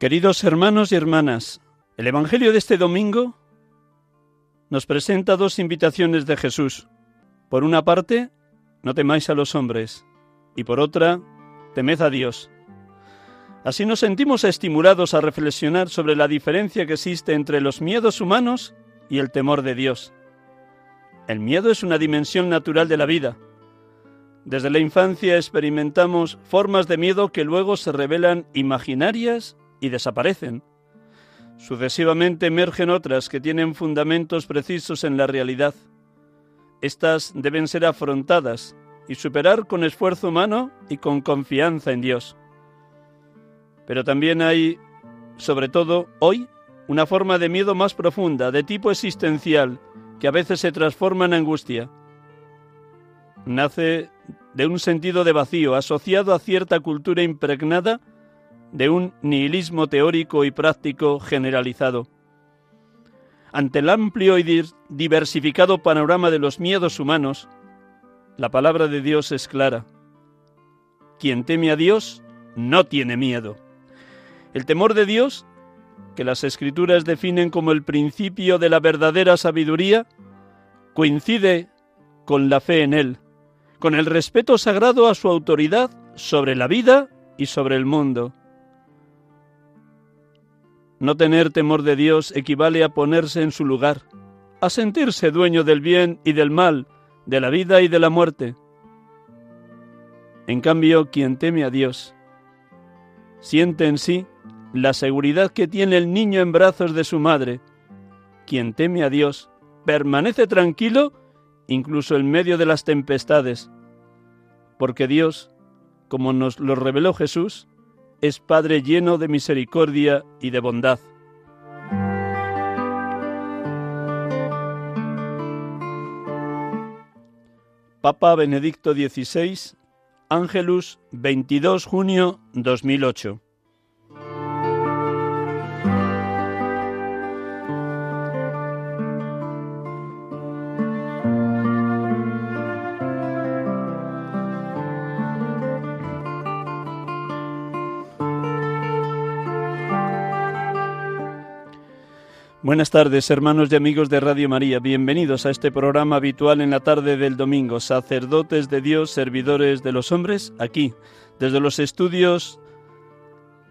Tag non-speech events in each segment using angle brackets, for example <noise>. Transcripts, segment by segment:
Queridos hermanos y hermanas, el Evangelio de este domingo nos presenta dos invitaciones de Jesús. Por una parte, no temáis a los hombres, y por otra, temed a Dios. Así nos sentimos estimulados a reflexionar sobre la diferencia que existe entre los miedos humanos y el temor de Dios. El miedo es una dimensión natural de la vida. Desde la infancia experimentamos formas de miedo que luego se revelan imaginarias y desaparecen. Sucesivamente emergen otras que tienen fundamentos precisos en la realidad. Estas deben ser afrontadas y superar con esfuerzo humano y con confianza en Dios. Pero también hay, sobre todo hoy, una forma de miedo más profunda, de tipo existencial, que a veces se transforma en angustia. Nace de un sentido de vacío asociado a cierta cultura impregnada de un nihilismo teórico y práctico generalizado. Ante el amplio y diversificado panorama de los miedos humanos, la palabra de Dios es clara. Quien teme a Dios no tiene miedo. El temor de Dios, que las escrituras definen como el principio de la verdadera sabiduría, coincide con la fe en Él, con el respeto sagrado a su autoridad sobre la vida y sobre el mundo. No tener temor de Dios equivale a ponerse en su lugar, a sentirse dueño del bien y del mal, de la vida y de la muerte. En cambio, quien teme a Dios siente en sí la seguridad que tiene el niño en brazos de su madre. Quien teme a Dios permanece tranquilo incluso en medio de las tempestades, porque Dios, como nos lo reveló Jesús, es Padre lleno de misericordia y de bondad. Papa Benedicto XVI, Ángelus, 22 junio 2008. Buenas tardes, hermanos y amigos de Radio María. Bienvenidos a este programa habitual en la tarde del domingo, sacerdotes de Dios, servidores de los hombres, aquí, desde los estudios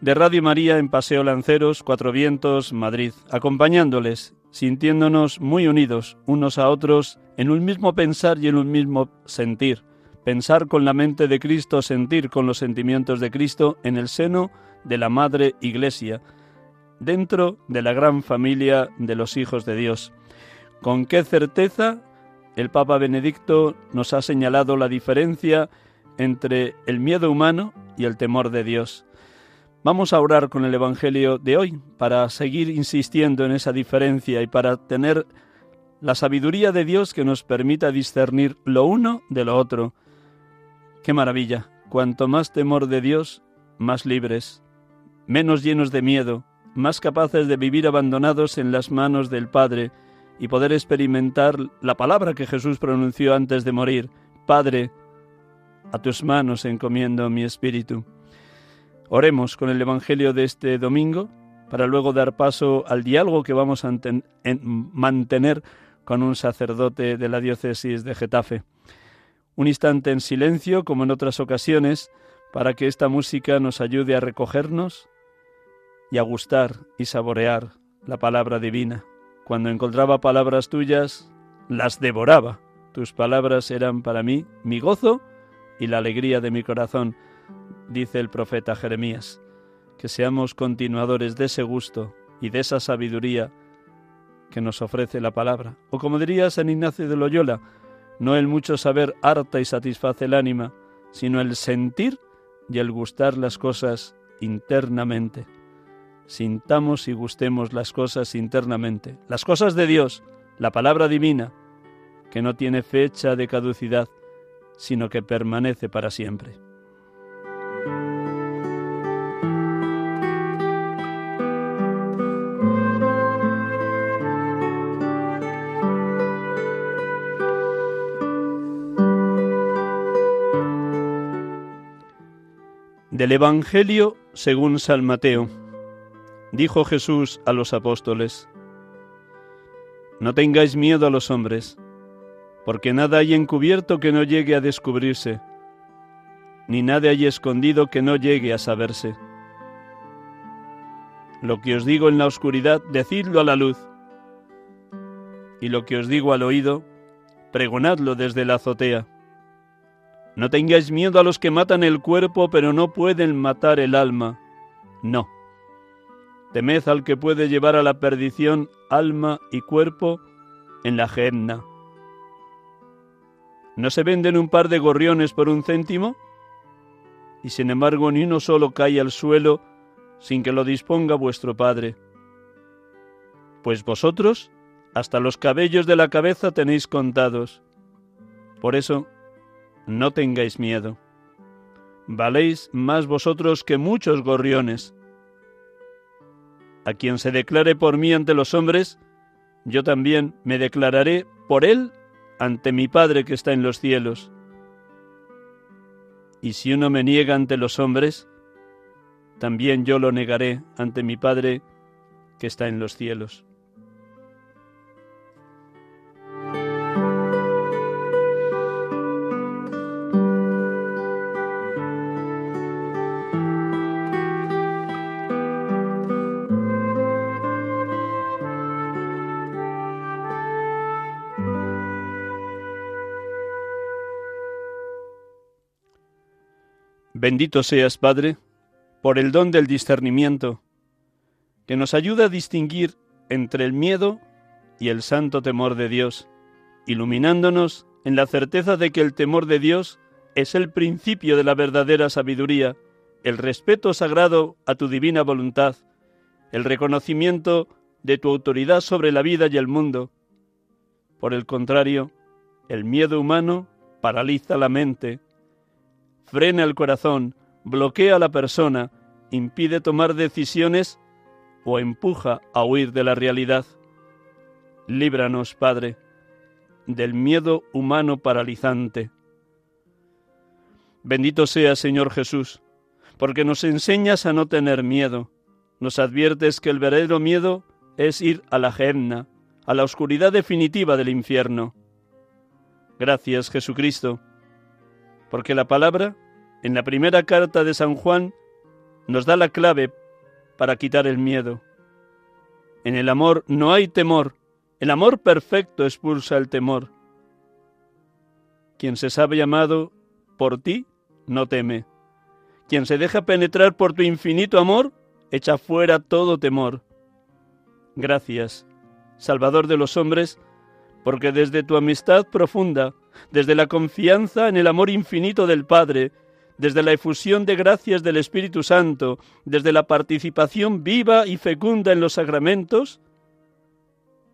de Radio María en Paseo Lanceros, Cuatro Vientos, Madrid, acompañándoles, sintiéndonos muy unidos unos a otros en un mismo pensar y en un mismo sentir. Pensar con la mente de Cristo, sentir con los sentimientos de Cristo en el seno de la Madre Iglesia dentro de la gran familia de los hijos de Dios. Con qué certeza el Papa Benedicto nos ha señalado la diferencia entre el miedo humano y el temor de Dios. Vamos a orar con el Evangelio de hoy para seguir insistiendo en esa diferencia y para tener la sabiduría de Dios que nos permita discernir lo uno de lo otro. Qué maravilla. Cuanto más temor de Dios, más libres, menos llenos de miedo, más capaces de vivir abandonados en las manos del Padre y poder experimentar la palabra que Jesús pronunció antes de morir, Padre, A tus manos encomiendo mi espíritu. Oremos con el Evangelio de este domingo para luego dar paso al diálogo que vamos a mantener con un sacerdote de la diócesis de Getafe. Un instante en silencio, como en otras ocasiones, para que esta música nos ayude a recogernos y a gustar y saborear la palabra divina. Cuando encontraba palabras tuyas, las devoraba. Tus palabras eran para mí mi gozo y la alegría de mi corazón, dice el profeta Jeremías. Que seamos continuadores de ese gusto y de esa sabiduría que nos ofrece la palabra. O como diría San Ignacio de Loyola, no el mucho saber harta y satisface el ánima, sino el sentir y el gustar las cosas internamente. Sintamos y gustemos las cosas internamente, las cosas de Dios, la palabra divina, que no tiene fecha de caducidad, sino que permanece para siempre. Del Evangelio según San Mateo. Dijo Jesús a los apóstoles, No tengáis miedo a los hombres, porque nada hay encubierto que no llegue a descubrirse, ni nada hay escondido que no llegue a saberse. Lo que os digo en la oscuridad, decidlo a la luz, y lo que os digo al oído, pregonadlo desde la azotea. No tengáis miedo a los que matan el cuerpo, pero no pueden matar el alma. No. Temed al que puede llevar a la perdición alma y cuerpo en la genna. ¿No se venden un par de gorriones por un céntimo? Y sin embargo ni uno solo cae al suelo sin que lo disponga vuestro Padre. Pues vosotros hasta los cabellos de la cabeza tenéis contados. Por eso, no tengáis miedo. Valéis más vosotros que muchos gorriones. A quien se declare por mí ante los hombres, yo también me declararé por él ante mi Padre que está en los cielos. Y si uno me niega ante los hombres, también yo lo negaré ante mi Padre que está en los cielos. Bendito seas, Padre, por el don del discernimiento, que nos ayuda a distinguir entre el miedo y el santo temor de Dios, iluminándonos en la certeza de que el temor de Dios es el principio de la verdadera sabiduría, el respeto sagrado a tu divina voluntad, el reconocimiento de tu autoridad sobre la vida y el mundo. Por el contrario, el miedo humano paraliza la mente, frena el corazón, bloquea a la persona, impide tomar decisiones o empuja a huir de la realidad. Líbranos, Padre, del miedo humano paralizante. Bendito sea, Señor Jesús, porque nos enseñas a no tener miedo, nos adviertes que el verdadero miedo es ir a la genna, a la oscuridad definitiva del infierno. Gracias, Jesucristo, porque la palabra, en la primera carta de San Juan, nos da la clave para quitar el miedo. En el amor no hay temor, el amor perfecto expulsa el temor. Quien se sabe llamado por ti, no teme. Quien se deja penetrar por tu infinito amor, echa fuera todo temor. Gracias, Salvador de los hombres, porque desde tu amistad profunda, desde la confianza en el amor infinito del Padre, desde la efusión de gracias del Espíritu Santo, desde la participación viva y fecunda en los sacramentos,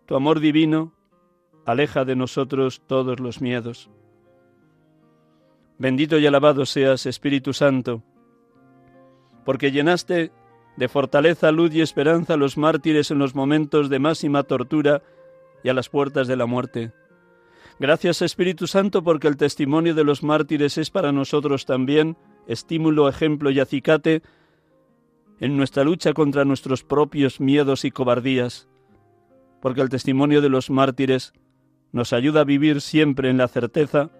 tu amor divino aleja de nosotros todos los miedos. Bendito y alabado seas, Espíritu Santo, porque llenaste de fortaleza, luz y esperanza a los mártires en los momentos de máxima tortura y a las puertas de la muerte Gracias Espíritu Santo porque el testimonio de los mártires es para nosotros también estímulo, ejemplo y acicate en nuestra lucha contra nuestros propios miedos y cobardías, porque el testimonio de los mártires nos ayuda a vivir siempre en la certeza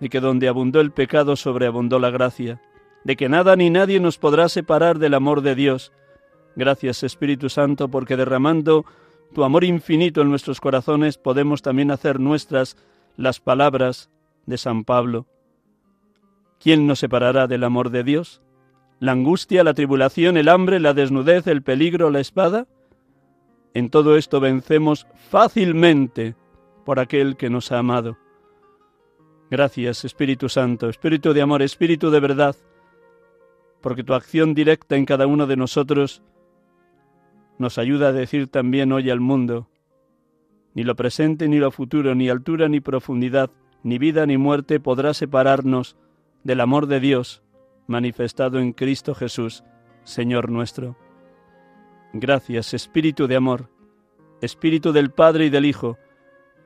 de que donde abundó el pecado sobreabundó la gracia, de que nada ni nadie nos podrá separar del amor de Dios. Gracias Espíritu Santo porque derramando tu amor infinito en nuestros corazones podemos también hacer nuestras las palabras de San Pablo. ¿Quién nos separará del amor de Dios? ¿La angustia, la tribulación, el hambre, la desnudez, el peligro, la espada? En todo esto vencemos fácilmente por aquel que nos ha amado. Gracias, Espíritu Santo, Espíritu de amor, Espíritu de verdad, porque tu acción directa en cada uno de nosotros nos ayuda a decir también hoy al mundo, ni lo presente ni lo futuro, ni altura ni profundidad, ni vida ni muerte podrá separarnos del amor de Dios manifestado en Cristo Jesús, Señor nuestro. Gracias, Espíritu de amor, Espíritu del Padre y del Hijo,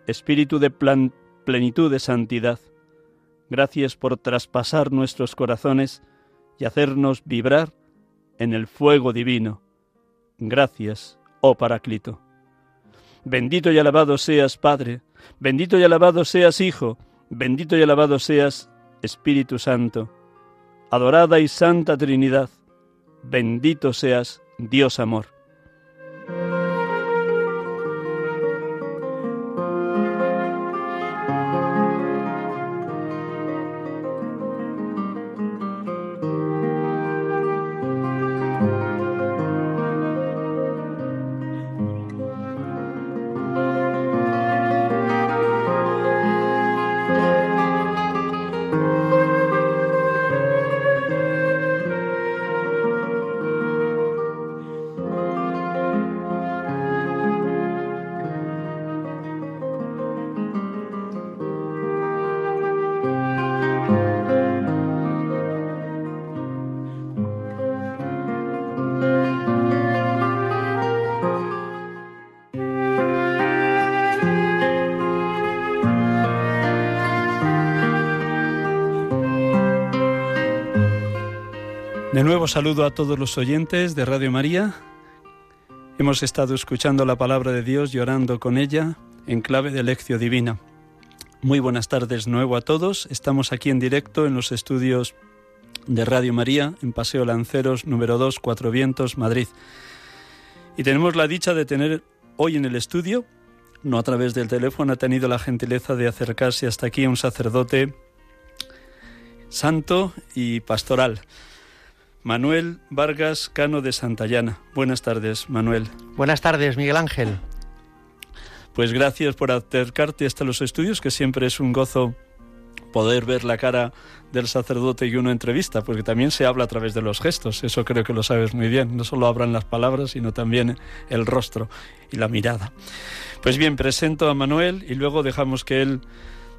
Espíritu de plenitud de santidad. Gracias por traspasar nuestros corazones y hacernos vibrar en el fuego divino. Gracias, oh Paráclito. Bendito y alabado seas, Padre, bendito y alabado seas, Hijo, bendito y alabado seas, Espíritu Santo. Adorada y Santa Trinidad, bendito seas, Dios amor. De nuevo saludo a todos los oyentes de Radio María. Hemos estado escuchando la palabra de Dios y orando con ella en clave de lección divina. Muy buenas tardes nuevo a todos. Estamos aquí en directo en los estudios de Radio María en Paseo Lanceros número 2, Cuatro Vientos, Madrid. Y tenemos la dicha de tener hoy en el estudio, no a través del teléfono, ha tenido la gentileza de acercarse hasta aquí un sacerdote santo y pastoral. Manuel Vargas Cano de Santayana. Buenas tardes, Manuel. Buenas tardes, Miguel Ángel. Pues gracias por acercarte hasta los estudios, que siempre es un gozo poder ver la cara del sacerdote y uno entrevista, porque también se habla a través de los gestos, eso creo que lo sabes muy bien, no solo hablan las palabras, sino también el rostro y la mirada. Pues bien, presento a Manuel y luego dejamos que él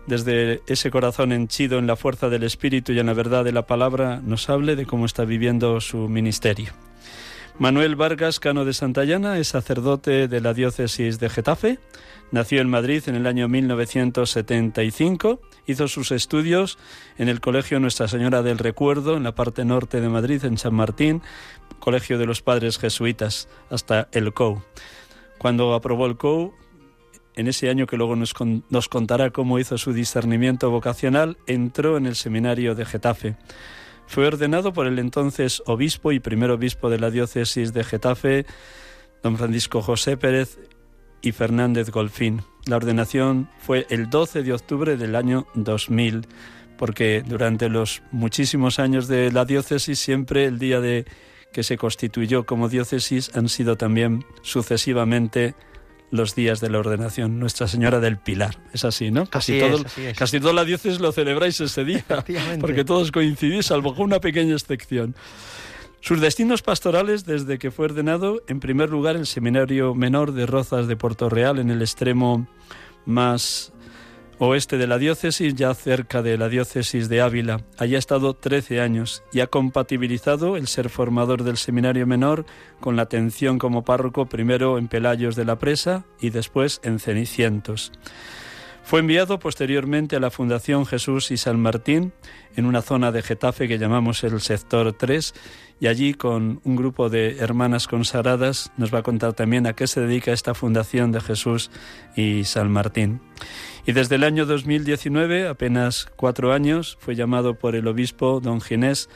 desde ese corazón henchido en la fuerza del Espíritu y en la verdad de la palabra, nos hable de cómo está viviendo su ministerio. Manuel Vargas Cano de Santayana es sacerdote de la diócesis de Getafe. Nació en Madrid en el año 1975. Hizo sus estudios en el Colegio Nuestra Señora del Recuerdo, en la parte norte de Madrid, en San Martín, Colegio de los Padres Jesuitas, hasta el COU. Cuando aprobó el COU, en ese año que luego nos, contará cómo hizo su discernimiento vocacional, entró en el seminario de Getafe. Fue ordenado por el entonces obispo y primer obispo de la diócesis de Getafe, don Francisco José Pérez y Fernández Golfín. La ordenación fue el 12 de octubre del año 2000, porque durante los muchísimos años de la diócesis siempre el día de que se constituyó como diócesis han sido también sucesivamente los días de la ordenación, Nuestra Señora del Pilar. Es así, ¿no? Casi, todo, es, casi toda la diócesis lo celebráis ese día, porque todos coincidís, salvo con una pequeña excepción. Sus destinos pastorales desde que fue ordenado, en primer lugar, el Seminario Menor de Rozas de Puerto Real, en el extremo más oeste de la diócesis, ya cerca de la diócesis de Ávila. Allí ha estado 13 años y ha compatibilizado el ser formador del seminario menor con la atención como párroco primero en Pelayos de la Presa y después en Cenicientos. Fue enviado posteriormente a la Fundación Jesús y San Martín en una zona de Getafe que llamamos el sector 3 y allí con un grupo de hermanas consagradas nos va a contar también a qué se dedica esta Fundación de Jesús y San Martín. Y desde el año 2019, apenas cuatro años, fue llamado por el obispo don Ginés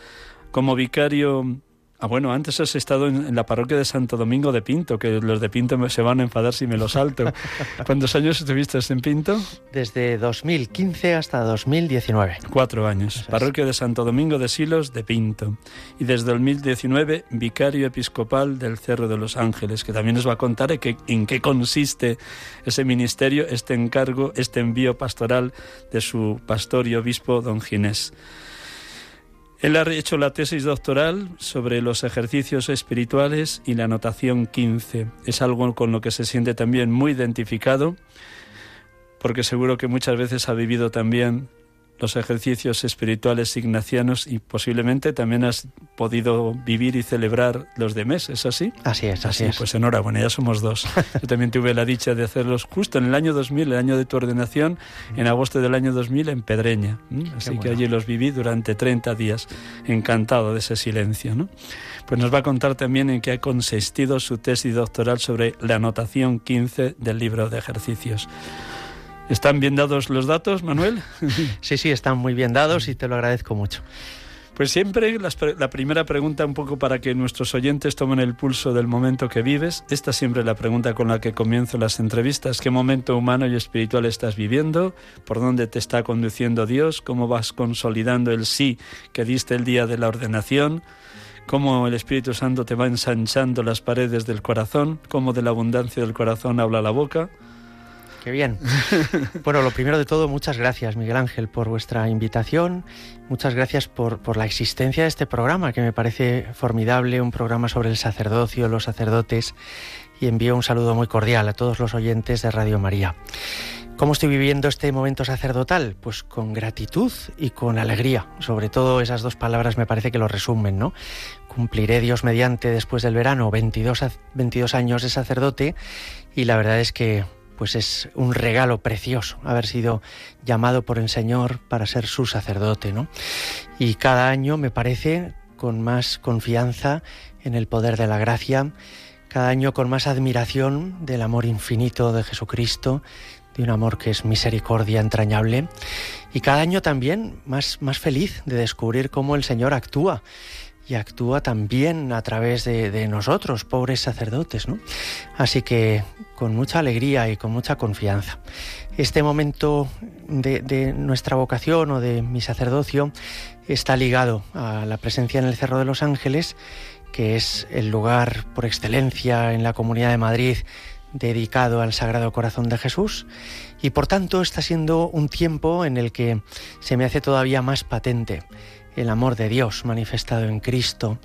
como vicario Ah, bueno, antes has estado en, la parroquia de Santo Domingo de Pinto, que los de Pinto se van a enfadar si me lo salto. <laughs> ¿Cuántos años estuviste en Pinto? Desde 2015 hasta 2019. Cuatro años. Parroquia de Santo Domingo de Silos de Pinto. Y desde 2019, vicario episcopal del Cerro de los Ángeles, que también nos va a contar en qué consiste ese ministerio, este encargo, este envío pastoral de su pastor y obispo, don Ginés. Él ha hecho la tesis doctoral sobre los ejercicios espirituales y la anotación 15. Es algo con lo que se siente también muy identificado, porque seguro que muchas veces ha vivido también los ejercicios espirituales ignacianos y posiblemente también has podido vivir y celebrar los de mes, ¿es así? Así es, así, es. Pues enhorabuena, ya somos dos. <laughs> Yo también tuve la dicha de hacerlos justo en el año 2000, el año de tu ordenación, en agosto del año 2000 en Pedreña. Así que allí los viví durante 30 días, encantado de ese silencio. ¿no? Pues nos va a contar también en qué ha consistido su tesis doctoral sobre la anotación 15 del libro de ejercicios. ¿Están bien dados los datos, Manuel? <laughs> Sí, sí, están muy bien dados y te lo agradezco mucho. Pues siempre la primera pregunta, un poco para que nuestros oyentes tomen el pulso del momento que vives, esta siempre es la pregunta con la que comienzo las entrevistas. ¿Qué momento humano y espiritual estás viviendo? ¿Por dónde te está conduciendo Dios? ¿Cómo vas consolidando el sí que diste el día de la ordenación? ¿Cómo el Espíritu Santo te va ensanchando las paredes del corazón? ¿Cómo de la abundancia del corazón habla la boca? Qué bien. <laughs> Bueno, lo primero de todo, muchas gracias, Miguel Ángel, por vuestra invitación. Muchas gracias por, por, la existencia de este programa, que me parece formidable, un programa sobre el sacerdocio, los sacerdotes. Y envío un saludo muy cordial a todos los oyentes de Radio María. ¿Cómo estoy viviendo este momento sacerdotal? Pues con gratitud y con alegría. Sobre todo esas dos palabras me parece que lo resumen, ¿no? Cumpliré Dios mediante después del verano 22, 22 años de sacerdote y la verdad es que pues es un regalo precioso haber sido llamado por el Señor para ser su sacerdote, ¿no? Y cada año me parece con más confianza en el poder de la gracia, cada año con más admiración del amor infinito de Jesucristo, de un amor que es misericordia entrañable, y cada año también más, más feliz de descubrir cómo el Señor actúa y actúa también a través de, nosotros, pobres sacerdotes. ¿no? Así que con mucha alegría y con mucha confianza. Este momento de, de, nuestra vocación o de mi sacerdocio está ligado a la presencia en el Cerro de los Ángeles, que es el lugar por excelencia en la Comunidad de Madrid dedicado al Sagrado Corazón de Jesús y por tanto está siendo un tiempo en el que se me hace todavía más patente el amor de Dios manifestado en Cristo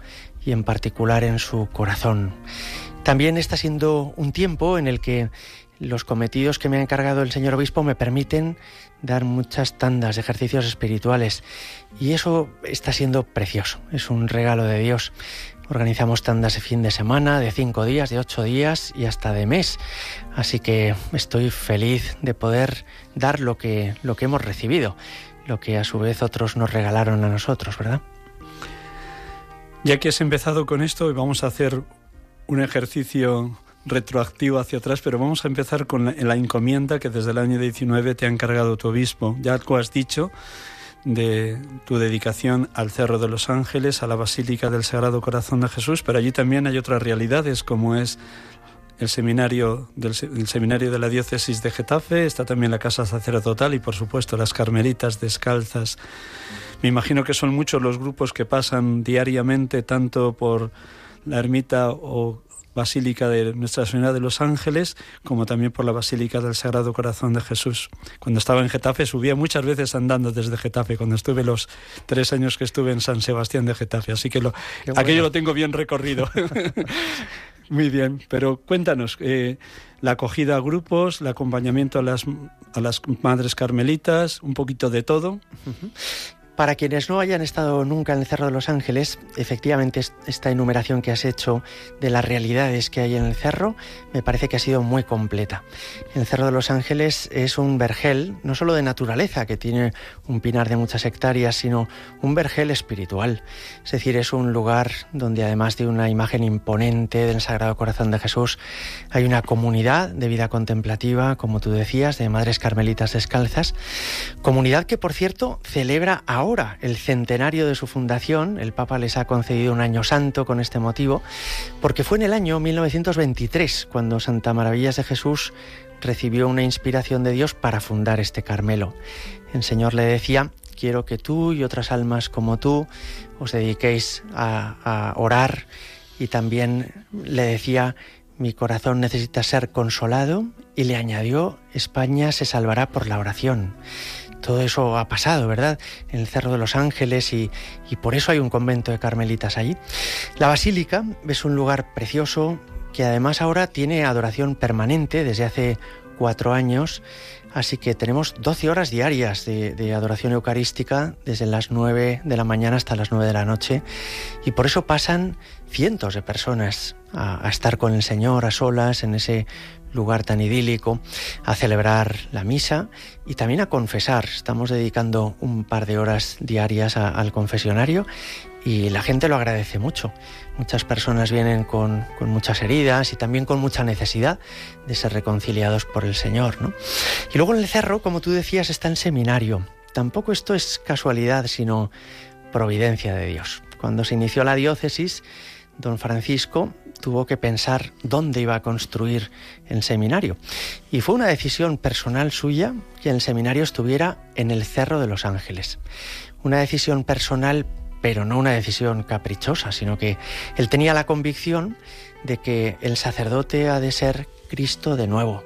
y en particular en su corazón. También está siendo un tiempo en el que los cometidos que me ha encargado el señor obispo me permiten dar muchas tandas de ejercicios espirituales y eso está siendo precioso, es un regalo de Dios. Organizamos tandas de fin de semana, de cinco días, de ocho días y hasta de mes. Así que estoy feliz de poder dar lo que, lo que hemos recibido lo que a su vez otros nos regalaron a nosotros, ¿verdad? Ya que has empezado con esto, vamos a hacer un ejercicio retroactivo hacia atrás, pero vamos a empezar con la, encomienda que desde el año 19 te ha encargado tu obispo. Ya lo has dicho de tu dedicación al Cerro de los Ángeles, a la Basílica del Sagrado Corazón de Jesús, pero allí también hay otras realidades como es el seminario del seminario de la diócesis de Getafe, está también la casa sacerdotal y por supuesto las carmelitas descalzas. Me imagino que son muchos los grupos que pasan diariamente tanto por la ermita o Basílica de Nuestra Señora de los Ángeles, como también por la Basílica del Sagrado Corazón de Jesús. Cuando estaba en Getafe subía muchas veces andando desde Getafe, cuando estuve los tres años que estuve en San Sebastián de Getafe, así que lo, aquello lo tengo bien recorrido. <laughs> Muy bien, pero cuéntanos, eh, la acogida a grupos, el acompañamiento a las, a las madres carmelitas, un poquito de todo. Para quienes no hayan estado nunca en el Cerro de los Ángeles, efectivamente esta enumeración que has hecho de las realidades que hay en el cerro me parece que ha sido muy completa. El Cerro de los Ángeles es un vergel, no solo de naturaleza, que tiene un pinar de muchas hectáreas, sino un vergel espiritual. Es decir, es un lugar donde además de una imagen imponente del Sagrado Corazón de Jesús, hay una comunidad de vida contemplativa, como tú decías, de madres carmelitas descalzas, comunidad que por cierto celebra ahora ahora el centenario de su fundación. El Papa les ha concedido un año santo con este motivo, porque fue en el año 1923 cuando Santa Maravillas de Jesús recibió una inspiración de Dios para fundar este Carmelo. El Señor le decía, quiero que tú y otras almas como tú os dediquéis a, a orar y también le decía, mi corazón necesita ser consolado y le añadió, España se salvará por la oración. Todo eso ha pasado, ¿verdad? En el Cerro de los Ángeles y, por eso hay un convento de carmelitas allí. La basílica es un lugar precioso que además ahora tiene adoración permanente desde hace cuatro años, así que tenemos 12 horas diarias de, adoración eucarística desde las 9 de la mañana hasta las 9 de la noche y por eso pasan cientos de personas a, a estar con el Señor a solas en ese lugar tan idílico, a celebrar la misa y también a confesar. Estamos dedicando un par de horas diarias al confesionario y la gente lo agradece mucho. Muchas personas vienen con, muchas heridas y también con mucha necesidad de ser reconciliados por el Señor. ¿no? Y luego en el cerro, como tú decías, está el seminario. Tampoco esto es casualidad, sino providencia de Dios. Cuando se inició la diócesis, don Francisco tuvo que pensar dónde iba a construir el seminario. Y fue una decisión personal suya que el seminario estuviera en el Cerro de los Ángeles. Una decisión personal, pero no una decisión caprichosa, sino que él tenía la convicción de que el sacerdote ha de ser Cristo de nuevo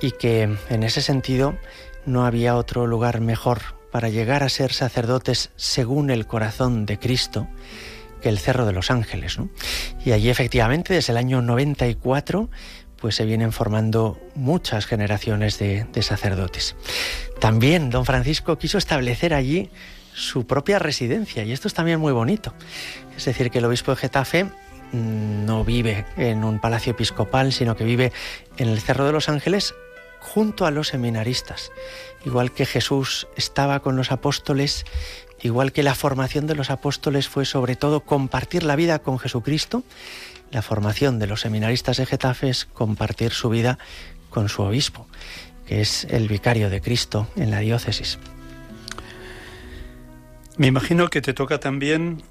y que en ese sentido no había otro lugar mejor para llegar a ser sacerdotes según el corazón de Cristo el Cerro de los Ángeles. Y allí efectivamente desde el año 94 pues se vienen formando muchas generaciones de, sacerdotes. También don Francisco quiso establecer allí su propia residencia y esto es también muy bonito. Es decir, que el obispo de Getafe mm, no vive en un palacio episcopal, sino que vive en el Cerro de los Ángeles junto a los seminaristas. Igual que Jesús estaba con los apóstoles Igual que la formación de los apóstoles fue sobre todo compartir la vida con Jesucristo, la formación de los seminaristas de Getafe es compartir su vida con su obispo, que es el vicario de Cristo en la diócesis. Me imagino que te toca también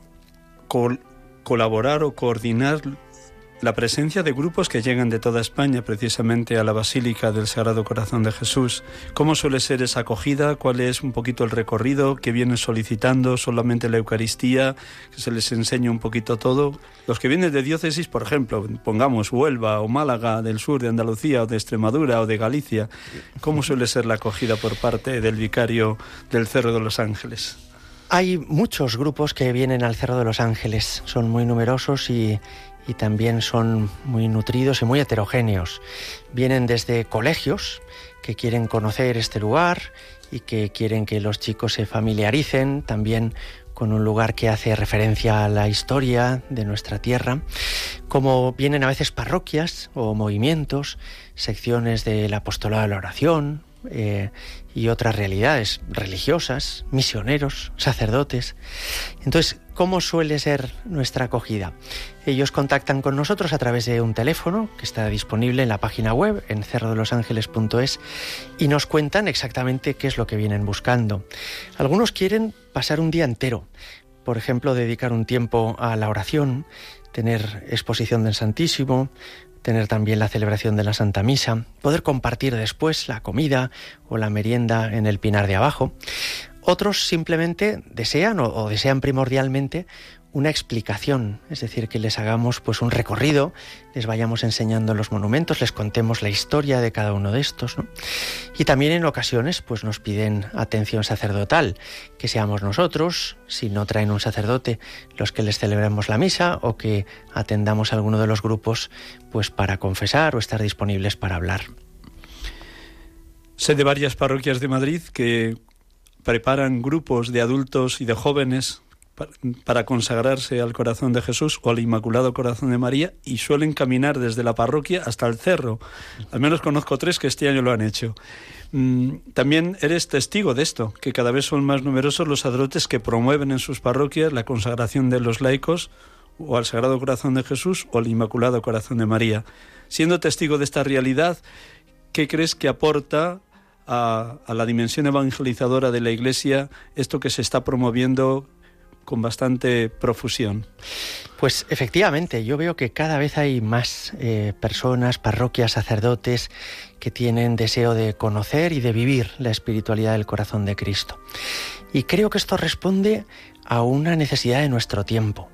colaborar o coordinar la presencia de grupos que llegan de toda España precisamente a la Basílica del Sagrado Corazón de Jesús. ¿Cómo suele ser esa acogida? ¿Cuál es un poquito el recorrido que vienen solicitando? ¿Solamente la Eucaristía? ¿Que se les enseñe un poquito todo? Los que vienen de diócesis, por ejemplo, pongamos Huelva o Málaga del sur de Andalucía o de Extremadura o de Galicia, ¿cómo suele ser la acogida por parte del vicario del Cerro de los Ángeles? Hay muchos grupos que vienen al Cerro de los Ángeles, son muy numerosos y, y también son muy nutridos y muy heterogéneos. Vienen desde colegios que quieren conocer este lugar y que quieren que los chicos se familiaricen también con un lugar que hace referencia a la historia de nuestra tierra, como vienen a veces parroquias o movimientos, secciones del apostolado de la oración, eh, y otras realidades religiosas, misioneros, sacerdotes. Entonces, ¿cómo suele ser nuestra acogida? Ellos contactan con nosotros a través de un teléfono que está disponible en la página web en cerrodelosangeles.es y nos cuentan exactamente qué es lo que vienen buscando. Algunos quieren pasar un día entero, por ejemplo, dedicar un tiempo a la oración, tener exposición del Santísimo, tener también la celebración de la Santa Misa, poder compartir después la comida o la merienda en el pinar de abajo. Otros simplemente desean o, desean primordialmente una explicación, es decir, que les hagamos pues un recorrido, les vayamos enseñando los monumentos, les contemos la historia de cada uno de estos, Y también en ocasiones pues nos piden atención sacerdotal, que seamos nosotros, si no traen un sacerdote, los que les celebremos la misa o que atendamos a alguno de los grupos pues para confesar o estar disponibles para hablar. Sé de varias parroquias de Madrid que preparan grupos de adultos y de jóvenes para consagrarse al corazón de Jesús o al Inmaculado Corazón de María y suelen caminar desde la parroquia hasta el cerro. Al menos conozco tres que este año lo han hecho. Mm, también eres testigo de esto, que cada vez son más numerosos los sacerdotes que promueven en sus parroquias la consagración de los laicos o al Sagrado Corazón de Jesús o al Inmaculado Corazón de María. Siendo testigo de esta realidad, ¿qué crees que aporta a, a, la dimensión evangelizadora de la Iglesia esto que se está promoviendo con bastante profusión. Pues efectivamente, yo veo que cada vez hay más eh, personas, parroquias, sacerdotes que tienen deseo de conocer y de vivir la espiritualidad del corazón de Cristo. Y creo que esto responde a una necesidad de nuestro tiempo.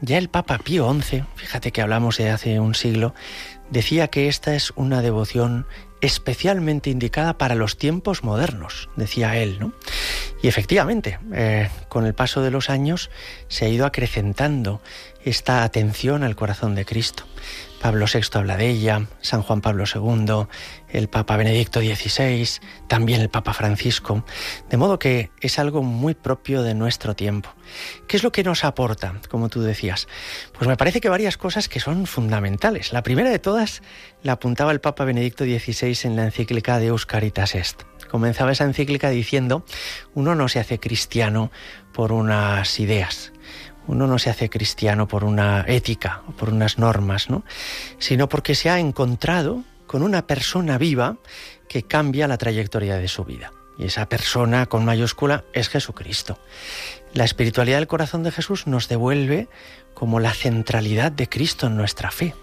Ya el Papa Pío XI, fíjate que hablamos de hace un siglo, decía que esta es una devoción especialmente indicada para los tiempos modernos, decía él, ¿no? Y efectivamente, eh, con el paso de los años se ha ido acrecentando esta atención al corazón de Cristo. Pablo VI habla de ella, San Juan Pablo II, el Papa Benedicto XVI, también el Papa Francisco, de modo que es algo muy propio de nuestro tiempo. ¿Qué es lo que nos aporta, como tú decías? Pues me parece que varias cosas que son fundamentales. La primera de todas la apuntaba el Papa Benedicto XVI en la encíclica de Euscaritas Est. Comenzaba esa encíclica diciendo, uno no se hace cristiano por unas ideas, uno no se hace cristiano por una ética o por unas normas, ¿no? sino porque se ha encontrado con una persona viva que cambia la trayectoria de su vida. Y esa persona con mayúscula es Jesucristo. La espiritualidad del corazón de Jesús nos devuelve como la centralidad de Cristo en nuestra fe.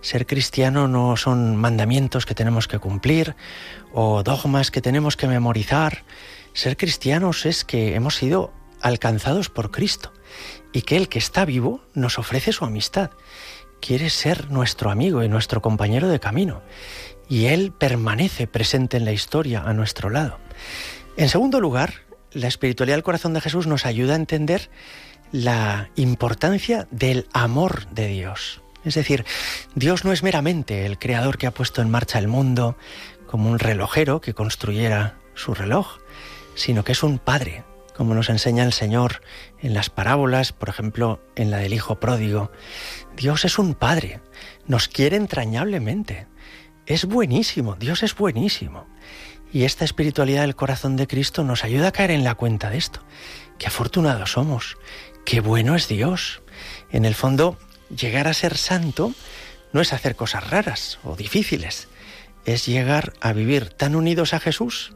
Ser cristiano no son mandamientos que tenemos que cumplir o dogmas que tenemos que memorizar. Ser cristianos es que hemos sido alcanzados por Cristo y que el que está vivo nos ofrece su amistad. Quiere ser nuestro amigo y nuestro compañero de camino. Y Él permanece presente en la historia a nuestro lado. En segundo lugar, la espiritualidad del corazón de Jesús nos ayuda a entender la importancia del amor de Dios. Es decir, Dios no es meramente el creador que ha puesto en marcha el mundo como un relojero que construyera su reloj, sino que es un padre como nos enseña el Señor en las parábolas, por ejemplo, en la del Hijo Pródigo. Dios es un Padre, nos quiere entrañablemente. Es buenísimo, Dios es buenísimo. Y esta espiritualidad del corazón de Cristo nos ayuda a caer en la cuenta de esto. Qué afortunados somos, qué bueno es Dios. En el fondo, llegar a ser santo no es hacer cosas raras o difíciles, es llegar a vivir tan unidos a Jesús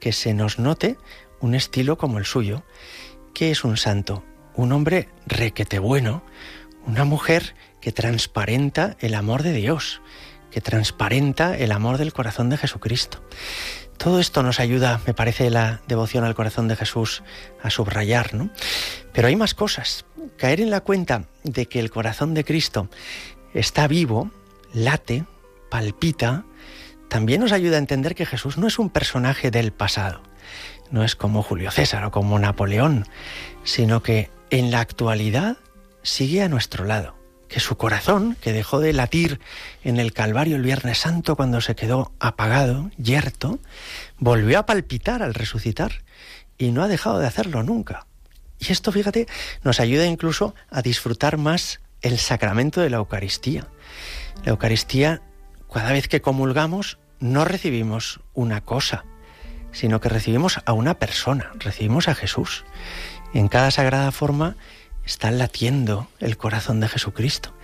que se nos note un estilo como el suyo. ¿Qué es un santo? Un hombre requete bueno, una mujer que transparenta el amor de Dios, que transparenta el amor del corazón de Jesucristo. Todo esto nos ayuda, me parece, la devoción al corazón de Jesús a subrayar, ¿no? Pero hay más cosas. Caer en la cuenta de que el corazón de Cristo está vivo, late, palpita, también nos ayuda a entender que Jesús no es un personaje del pasado, no es como Julio César o como Napoleón, sino que en la actualidad sigue a nuestro lado, que su corazón, que dejó de latir en el Calvario el Viernes Santo cuando se quedó apagado, yerto, volvió a palpitar al resucitar y no ha dejado de hacerlo nunca. Y esto, fíjate, nos ayuda incluso a disfrutar más el sacramento de la Eucaristía. La Eucaristía, cada vez que comulgamos, no recibimos una cosa, sino que recibimos a una persona, recibimos a Jesús. En cada sagrada forma está latiendo el corazón de Jesucristo.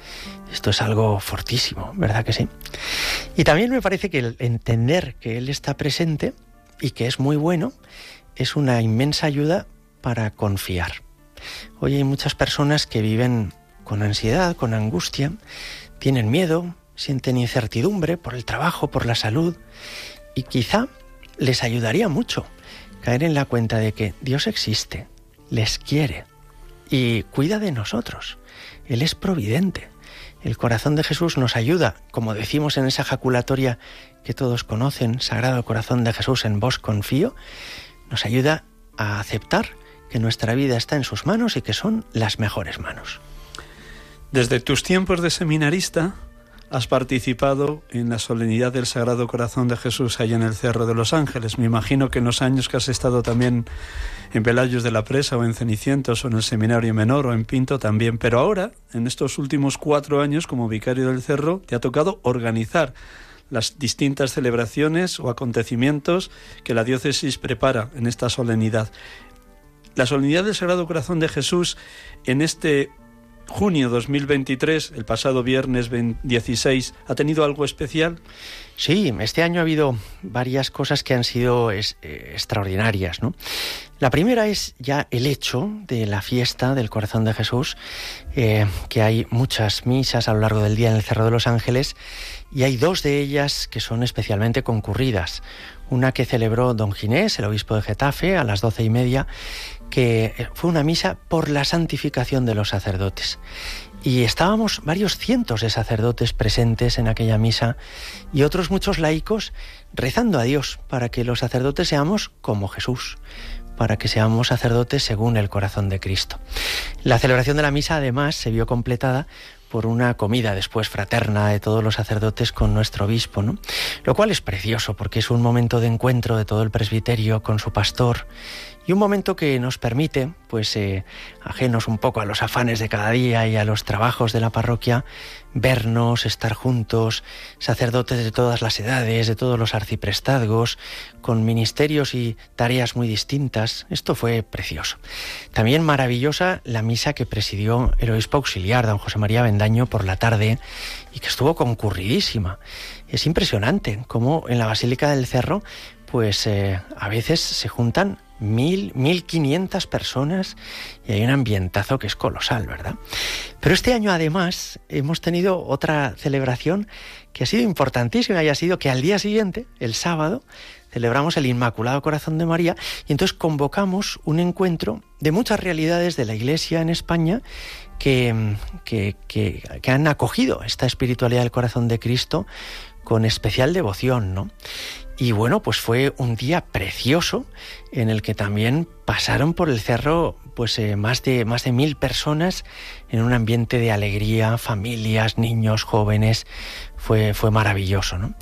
Esto es algo fortísimo, ¿verdad que sí? Y también me parece que el entender que Él está presente y que es muy bueno es una inmensa ayuda para confiar. Hoy hay muchas personas que viven con ansiedad, con angustia, tienen miedo, sienten incertidumbre por el trabajo, por la salud y quizá les ayudaría mucho caer en la cuenta de que Dios existe, les quiere y cuida de nosotros. Él es providente. El corazón de Jesús nos ayuda, como decimos en esa jaculatoria que todos conocen, Sagrado Corazón de Jesús, en vos confío, nos ayuda a aceptar que nuestra vida está en sus manos y que son las mejores manos. Desde tus tiempos de seminarista has participado en la solemnidad del Sagrado Corazón de Jesús allá en el Cerro de los Ángeles. Me imagino que en los años que has estado también en Pelayos de la Presa o en Cenicientos o en el Seminario Menor o en Pinto también, pero ahora, en estos últimos cuatro años como vicario del Cerro, te ha tocado organizar las distintas celebraciones o acontecimientos que la diócesis prepara en esta solemnidad. La solemnidad del Sagrado Corazón de Jesús en este junio 2023, el pasado viernes 16, ¿ha tenido algo especial? Sí, este año ha habido varias cosas que han sido eh, extraordinarias. ¿no? La primera es ya el hecho de la fiesta del corazón de Jesús, eh, que hay muchas misas a lo largo del día en el Cerro de los Ángeles y hay dos de ellas que son especialmente concurridas. Una que celebró don Ginés, el obispo de Getafe, a las doce y media, que eh, fue una misa por la santificación de los sacerdotes. Y estábamos varios cientos de sacerdotes presentes en aquella misa y otros muchos laicos rezando a Dios para que los sacerdotes seamos como Jesús, para que seamos sacerdotes según el corazón de Cristo. La celebración de la misa además se vio completada por una comida después fraterna de todos los sacerdotes con nuestro obispo, ¿no? Lo cual es precioso porque es un momento de encuentro de todo el presbiterio con su pastor y un momento que nos permite, pues eh, ajenos un poco a los afanes de cada día y a los trabajos de la parroquia, vernos, estar juntos, sacerdotes de todas las edades, de todos los arciprestazgos, con ministerios y tareas muy distintas. Esto fue precioso. También maravillosa la misa que presidió el obispo auxiliar, don José María Bendaño, por la tarde y que estuvo concurridísima. Es impresionante cómo en la Basílica del Cerro pues eh, a veces se juntan mil, mil quinientas personas y hay un ambientazo que es colosal, ¿verdad? Pero este año además hemos tenido otra celebración que ha sido importantísima y ha sido que al día siguiente, el sábado, celebramos el Inmaculado Corazón de María y entonces convocamos un encuentro de muchas realidades de la Iglesia en España que, que, que, que han acogido esta espiritualidad del corazón de Cristo con especial devoción, ¿no? Y bueno, pues fue un día precioso en el que también pasaron por el cerro pues eh, más de más de mil personas en un ambiente de alegría, familias, niños, jóvenes, fue, fue maravilloso. ¿no?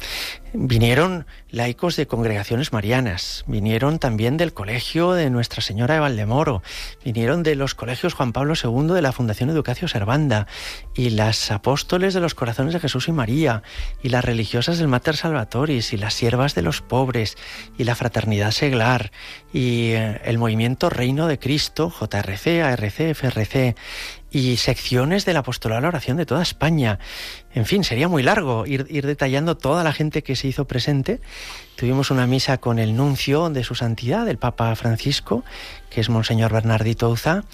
Vinieron laicos de congregaciones marianas, vinieron también del colegio de Nuestra Señora de Valdemoro, vinieron de los colegios Juan Pablo II de la Fundación Educacio Servanda, y las apóstoles de los corazones de Jesús y María, y las religiosas del Mater Salvatoris, y las siervas de los pobres, y la fraternidad seglar, y eh, el movimiento Reino de Cristo, JRC, ARC, FRC, y secciones del apostolado a la oración de toda España. En fin, sería muy largo ir, ir, detallando toda la gente que se hizo presente. Tuvimos una misa con el nuncio de su santidad, el Papa Francisco, que es Monseñor Bernardito Uza,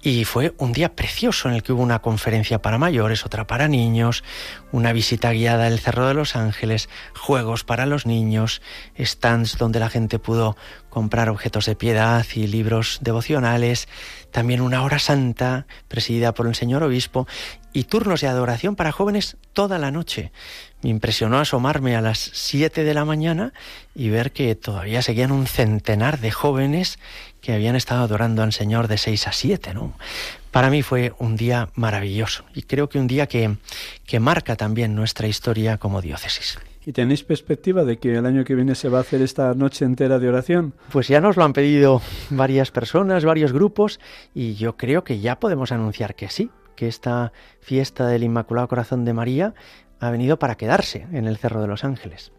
y fue un día precioso en el que hubo una conferencia para mayores, otra para niños, una visita guiada al Cerro de los Ángeles, juegos para los niños, stands donde la gente pudo comprar objetos de piedad y libros devocionales, también una hora santa presidida por el señor obispo y turnos de adoración para jóvenes toda la noche. Me impresionó asomarme a las 7 de la mañana y ver que todavía seguían un centenar de jóvenes que habían estado adorando al Señor de 6 a 7, ¿no? Para mí fue un día maravilloso y creo que un día que, que marca también nuestra historia como diócesis. ¿Y tenéis perspectiva de que el año que viene se va a hacer esta noche entera de oración? Pues ya nos lo han pedido varias personas, varios grupos, y yo creo que ya podemos anunciar que sí, que esta fiesta del Inmaculado Corazón de María ha venido para quedarse en el Cerro de los Ángeles.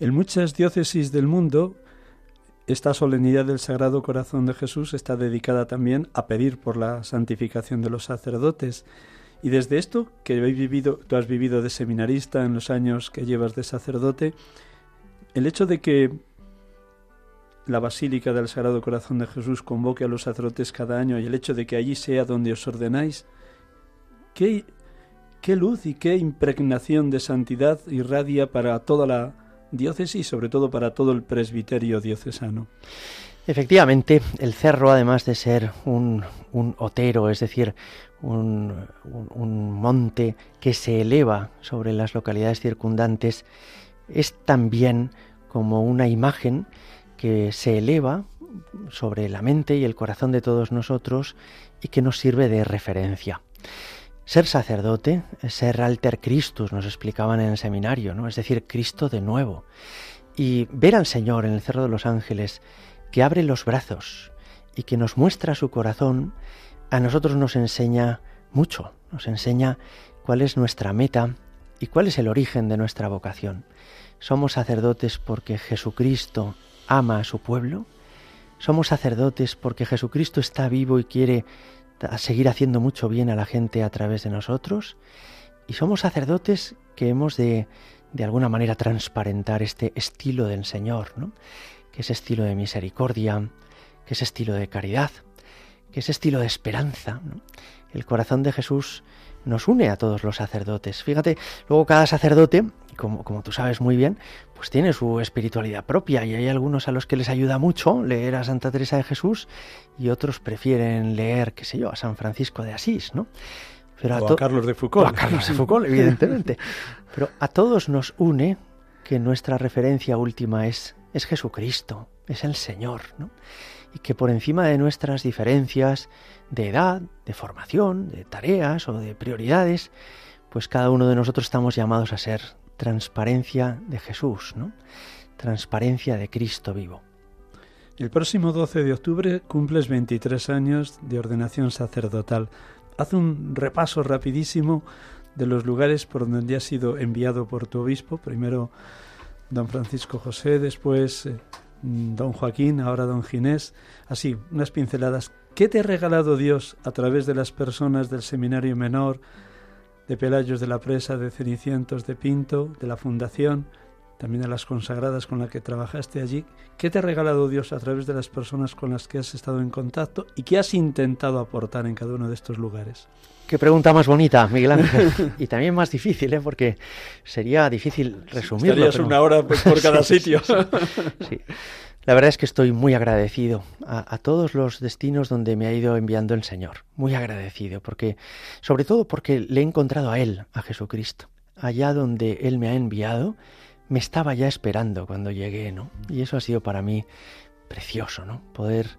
En muchas diócesis del mundo, esta solemnidad del Sagrado Corazón de Jesús está dedicada también a pedir por la santificación de los sacerdotes. Y desde esto que habéis vivido, tú has vivido de seminarista en los años que llevas de sacerdote, el hecho de que la Basílica del Sagrado Corazón de Jesús convoque a los sacerdotes cada año y el hecho de que allí sea donde os ordenáis, ¿qué, qué luz y qué impregnación de santidad irradia para toda la diócesis y sobre todo para todo el presbiterio diocesano? Efectivamente, el cerro, además de ser un, un otero, es decir, un, un, un, monte que se eleva sobre las localidades circundantes, es también como una imagen que se eleva sobre la mente y el corazón de todos nosotros y que nos sirve de referencia. Ser sacerdote ser alter Christus, nos explicaban en el seminario, ¿no? Es decir, Cristo de nuevo. Y ver al Señor en el Cerro de los Ángeles, que abre los brazos y que nos muestra su corazón, a nosotros nos enseña mucho, nos enseña cuál es nuestra meta y cuál es el origen de nuestra vocación. Somos sacerdotes porque Jesucristo ama a su pueblo. Somos sacerdotes porque Jesucristo está vivo y quiere a seguir haciendo mucho bien a la gente a través de nosotros. Y somos sacerdotes que hemos de, de alguna manera, transparentar este estilo del Señor, ¿no? que es estilo de misericordia, que es estilo de caridad, que es estilo de esperanza. El corazón de Jesús nos une a todos los sacerdotes. Fíjate, luego cada sacerdote, como, como, tú sabes muy bien, pues tiene su espiritualidad propia y hay algunos a los que les ayuda mucho leer a Santa Teresa de Jesús y otros prefieren leer, qué sé yo, a San Francisco de Asís, ¿no? Pero a, o a Carlos de Foucault. a Carlos de Foucault, <laughs> evidentemente. Pero a todos nos une que nuestra referencia última es, es Jesucristo, es el Señor, ¿no? Y que por encima de nuestras diferencias, de edad, de formación, de tareas o de prioridades, pues cada uno de nosotros estamos llamados a ser transparencia de Jesús, ¿no? Transparencia de Cristo vivo. El próximo 12 de octubre cumples 23 años de ordenación sacerdotal. Haz un repaso rapidísimo de los lugares por donde has sido enviado por tu obispo, primero don Francisco José, después eh, don Joaquín, ahora don Ginés, así, unas pinceladas. ¿Qué te ha regalado Dios a través de las personas del Seminario Menor, de Pelayos de la Presa, de Cenicientos de Pinto, de la Fundación, también de las consagradas con las que trabajaste allí? ¿Qué te ha regalado Dios a través de las personas con las que has estado en contacto y qué has intentado aportar en cada uno de estos lugares? Qué pregunta más bonita, Miguel Ángel. <laughs> y también más difícil, ¿eh? porque sería difícil resumirlo. Estarías pero... una hora pues, por <laughs> cada sí, sitio. Sí, sí. <laughs> La verdad es que estoy muy agradecido a, todos los destinos donde me ha ido enviando el Señor. Muy agradecido, porque, sobre todo porque le he encontrado a Él, a Jesucristo. Allá donde Él me ha enviado, me estaba ya esperando cuando llegué, ¿no? Y eso ha sido para mí precioso, ¿no? Poder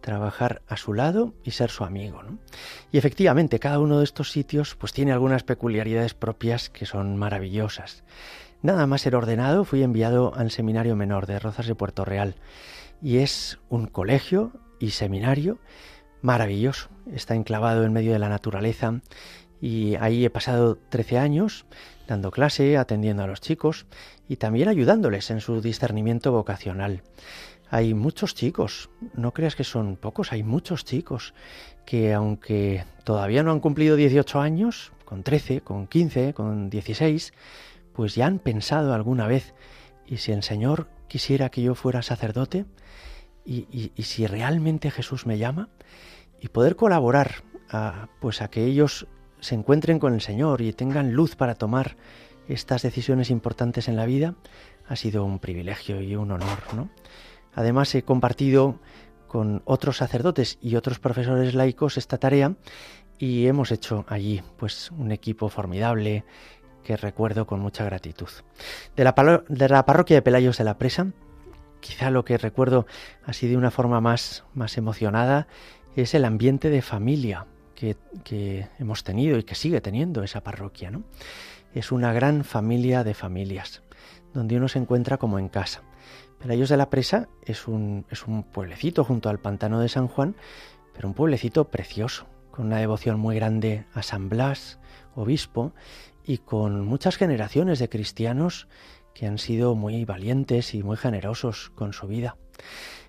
trabajar a su lado y ser su amigo. ¿no? Y efectivamente, cada uno de estos sitios pues tiene algunas peculiaridades propias que son maravillosas. Nada más ser ordenado, fui enviado al Seminario Menor de Rozas de Puerto Real. Y es un colegio y seminario maravilloso. Está enclavado en medio de la naturaleza y ahí he pasado 13 años dando clase, atendiendo a los chicos y también ayudándoles en su discernimiento vocacional. Hay muchos chicos, no creas que son pocos, hay muchos chicos que aunque todavía no han cumplido 18 años, con 13, con 15, con 16, pues ya han pensado alguna vez, ¿y si el Señor quisiera que yo fuera sacerdote? ¿Y, y, si realmente Jesús me llama? Y poder colaborar a, pues a que ellos se encuentren con el Señor y tengan luz para tomar estas decisiones importantes en la vida, ha sido un privilegio y un honor, ¿no? Además, he compartido con otros sacerdotes y otros profesores laicos esta tarea y hemos hecho allí pues un equipo formidable que recuerdo con mucha gratitud. De la, de la parroquia de Pelayos de la Presa, quizá lo que recuerdo así de una forma más, más emocionada es el ambiente de familia que, que hemos tenido y que sigue teniendo esa parroquia. ¿no? Es una gran familia de familias, donde uno se encuentra como en casa. Pelayos de la Presa es un, es un pueblecito junto al pantano de San Juan, pero un pueblecito precioso, con una devoción muy grande a San Blas, obispo, y con muchas generaciones de cristianos que han sido muy valientes y muy generosos con su vida.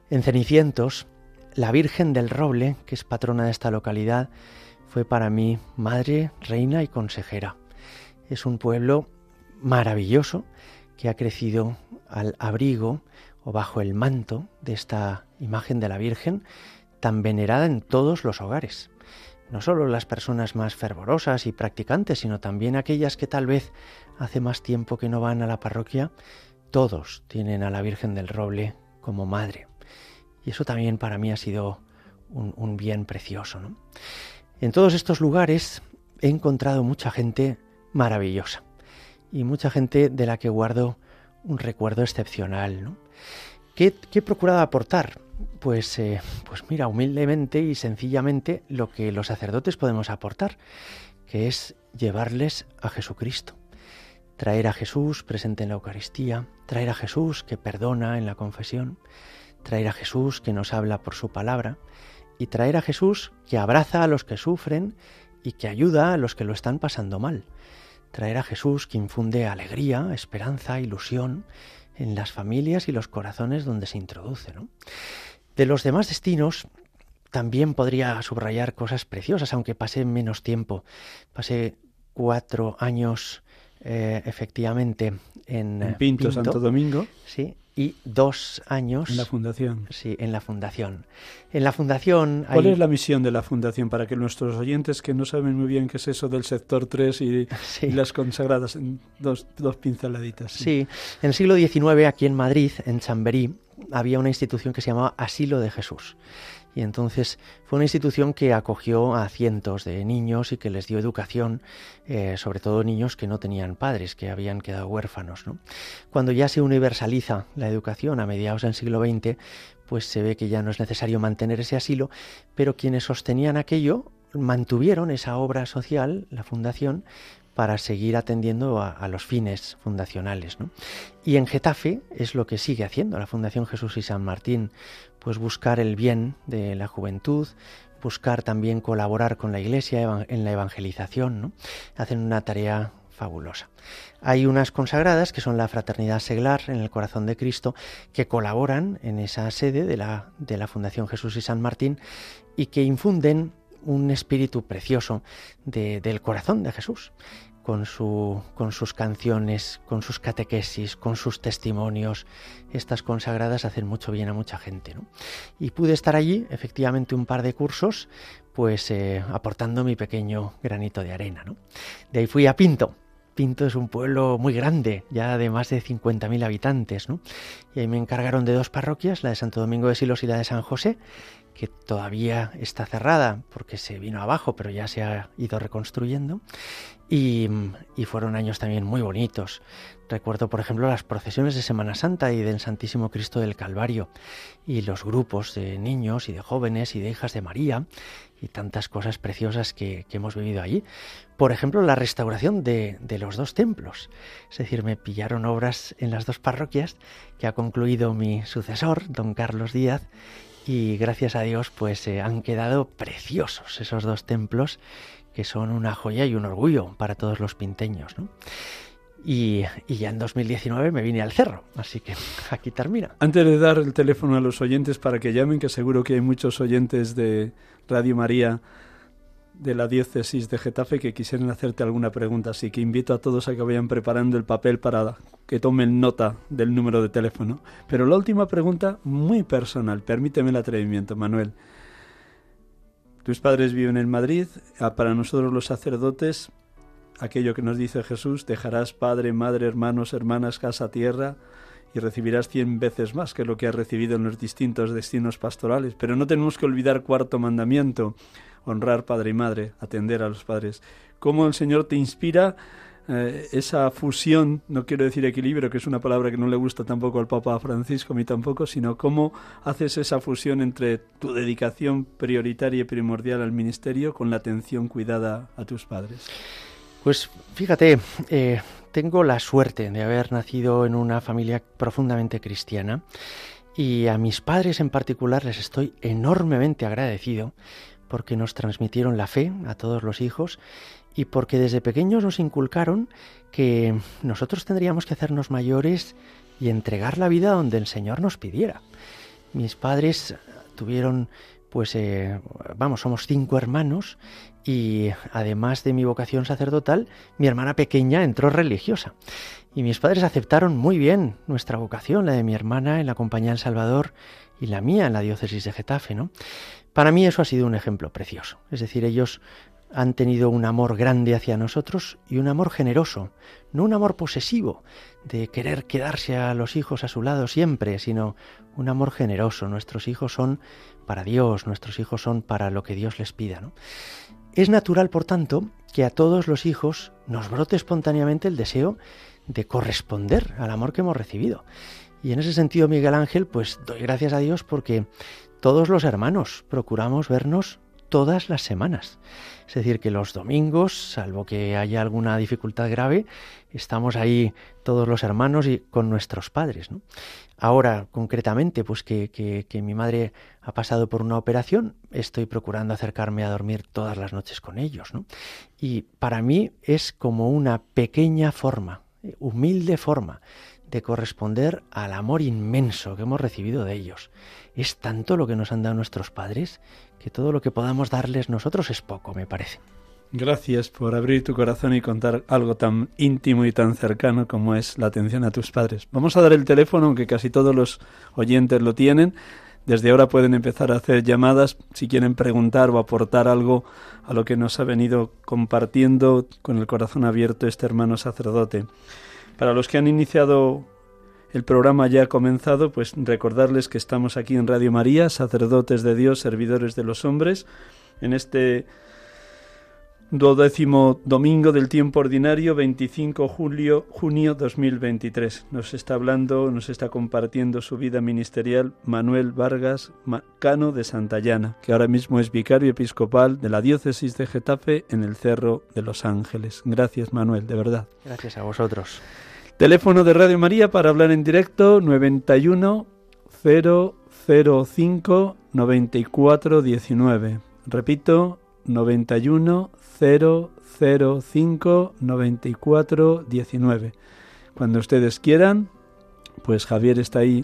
En Cenicientos, la Virgen del Roble, que es patrona de esta localidad, fue para mí madre, reina y consejera. Es un pueblo maravilloso que ha crecido al abrigo o bajo el manto de esta imagen de la Virgen tan venerada en todos los hogares. No solo las personas más fervorosas y practicantes, sino también aquellas que tal vez hace más tiempo que no van a la parroquia, todos tienen a la Virgen del Roble como madre. Y eso también para mí ha sido un, bien precioso. ¿no? En todos estos lugares he encontrado mucha gente maravillosa y mucha gente de la que guardo un recuerdo excepcional. ¿no? ¿Qué, ¿Qué, he procurado aportar? Pues, eh, pues mira, humildemente y sencillamente lo que los sacerdotes podemos aportar, que es llevarles a Jesucristo. Traer a Jesús presente en la Eucaristía, traer a Jesús que perdona en la confesión, traer a Jesús que nos habla por su palabra y traer a Jesús que abraza a los que sufren y que ayuda a los que lo están pasando mal. Traer a Jesús que infunde alegría, esperanza, ilusión en las familias y los corazones donde se introduce. De los demás destinos también podría subrayar cosas preciosas, aunque pase menos tiempo. Pasé cuatro años eh, efectivamente en, en Pinto, Santo Domingo. Sí, y dos años. En la fundación. Sí, en la fundación. En la fundación. ¿Cuál es la misión de la fundación para que nuestros oyentes que no saben muy bien qué es eso del sector 3 y, <laughs> las consagradas, en dos, dos pinceladitas? Sí. sí, en el siglo XIX, aquí en Madrid, en Chamberí, había una institución que se llamaba Asilo de Jesús y entonces fue una institución que acogió a cientos de niños y que les dio educación, eh, sobre todo niños que no tenían padres, que habían quedado huérfanos. Cuando ya se universaliza la educación a mediados del siglo XX, pues se ve que ya no es necesario mantener ese asilo, pero quienes sostenían aquello mantuvieron esa obra social, la fundación, para seguir atendiendo a, los fines fundacionales. Y en Getafe es lo que sigue haciendo la Fundación Jesús y San Martín, pues buscar el bien de la juventud, buscar también colaborar con la Iglesia en la evangelización, hacen una tarea fabulosa. Hay unas consagradas que son la Fraternidad Seglar en el Corazón de Cristo que colaboran en esa sede de la, de la Fundación Jesús y San Martín y que infunden un espíritu precioso del corazón de Jesús con, su, con sus canciones, con sus catequesis, con sus testimonios. Estas consagradas hacen mucho bien a mucha gente. ¿no? Y pude estar allí, efectivamente, un par de cursos, pues eh, aportando mi pequeño granito de arena. ¿no? De ahí fui a Pinto. Pinto es un pueblo muy grande, ya de más de 50.000 habitantes, ¿no? Y ahí me encargaron de dos parroquias, la de Santo Domingo de Silos y la de San José, que todavía está cerrada porque se vino abajo, pero ya se ha ido reconstruyendo. Y, fueron años también muy bonitos. Recuerdo, por ejemplo, las procesiones de Semana Santa y del Santísimo Cristo del Calvario, y los grupos de niños y de jóvenes y de hijas de María, y tantas cosas preciosas que, hemos vivido allí. Por ejemplo, la restauración de, de, los dos templos. Es decir, me pillaron obras en las dos parroquias que ha concluido mi sucesor, don Carlos Díaz, y gracias a Dios pues eh, han quedado preciosos esos dos templos que son una joya y un orgullo para todos los pinteños. Y, ya en 2019 me vine al cerro, así que <laughs> aquí termina. Antes de dar el teléfono a los oyentes para que llamen, que seguro que hay muchos oyentes de Radio María de la diócesis de Getafe que quisieran hacerte alguna pregunta, así que invito a todos a que vayan preparando el papel para que tomen nota del número de teléfono. Pero la última pregunta, muy personal, permíteme el atrevimiento, Manuel. Tus padres viven en Madrid, ah, para nosotros los sacerdotes, aquello que nos dice Jesús, dejarás padre, madre, hermanos, hermanas, casa, tierra, y recibirás cien veces más que lo que has recibido en los distintos destinos pastorales. Pero no tenemos que olvidar cuarto mandamiento, honrar padre y madre, atender a los padres. ¿Cómo el Señor te inspira eh, esa fusión, no quiero decir equilibrio, que es una palabra que no le gusta tampoco al Papa Francisco, a mí tampoco, sino cómo haces esa fusión entre tu dedicación prioritaria y primordial al ministerio con la atención cuidada a tus padres? Pues fíjate, eh, tengo la suerte de haber nacido en una familia profundamente cristiana y a mis padres en particular les estoy enormemente agradecido porque nos transmitieron la fe a todos los hijos y porque desde pequeños nos inculcaron que nosotros tendríamos que hacernos mayores y entregar la vida donde el Señor nos pidiera. Mis padres tuvieron, pues, eh, vamos, somos cinco hermanos y además de mi vocación sacerdotal, mi hermana pequeña entró religiosa. Y mis padres aceptaron muy bien nuestra vocación, la de mi hermana en la Compañía del Salvador y la mía en la diócesis de Getafe, ¿no? Para mí eso ha sido un ejemplo precioso. Es decir, ellos han tenido un amor grande hacia nosotros y un amor generoso, no un amor posesivo de querer quedarse a los hijos a su lado siempre, sino un amor generoso. Nuestros hijos son para Dios, nuestros hijos son para lo que Dios les pida. Es natural, por tanto, que a todos los hijos nos brote espontáneamente el deseo de corresponder al amor que hemos recibido. Y en ese sentido, Miguel Ángel, pues doy gracias a Dios porque todos los hermanos procuramos vernos todas las semanas. Es decir, que los domingos, salvo que haya alguna dificultad grave, estamos ahí todos los hermanos y con nuestros padres. Ahora, concretamente, pues que, que, mi madre ha pasado por una operación, estoy procurando acercarme a dormir todas las noches con ellos. Y para mí es como una pequeña forma, humilde forma de corresponder al amor inmenso que hemos recibido de ellos. Es tanto lo que nos han dado nuestros padres que todo lo que podamos darles nosotros es poco, me parece. Gracias por abrir tu corazón y contar algo tan íntimo y tan cercano como es la atención a tus padres. Vamos a dar el teléfono, aunque casi todos los oyentes lo tienen. Desde ahora pueden empezar a hacer llamadas si quieren preguntar o aportar algo a lo que nos ha venido compartiendo con el corazón abierto este hermano sacerdote. Para los que han iniciado el programa ya ha comenzado, pues recordarles que estamos aquí en Radio María, sacerdotes de Dios, servidores de los hombres, en este duodécimo domingo del tiempo ordinario, 25 julio, junio 2023. Nos está hablando, nos está compartiendo su vida ministerial Manuel Vargas Cano de Santayana, que ahora mismo es vicario episcopal de la diócesis de Getafe en el Cerro de los Ángeles. Gracias Manuel, de verdad. Gracias a vosotros. Teléfono de Radio María para hablar en directo 91 005 94 19. Repito, 91 005 94 19. Cuando ustedes quieran, pues Javier está ahí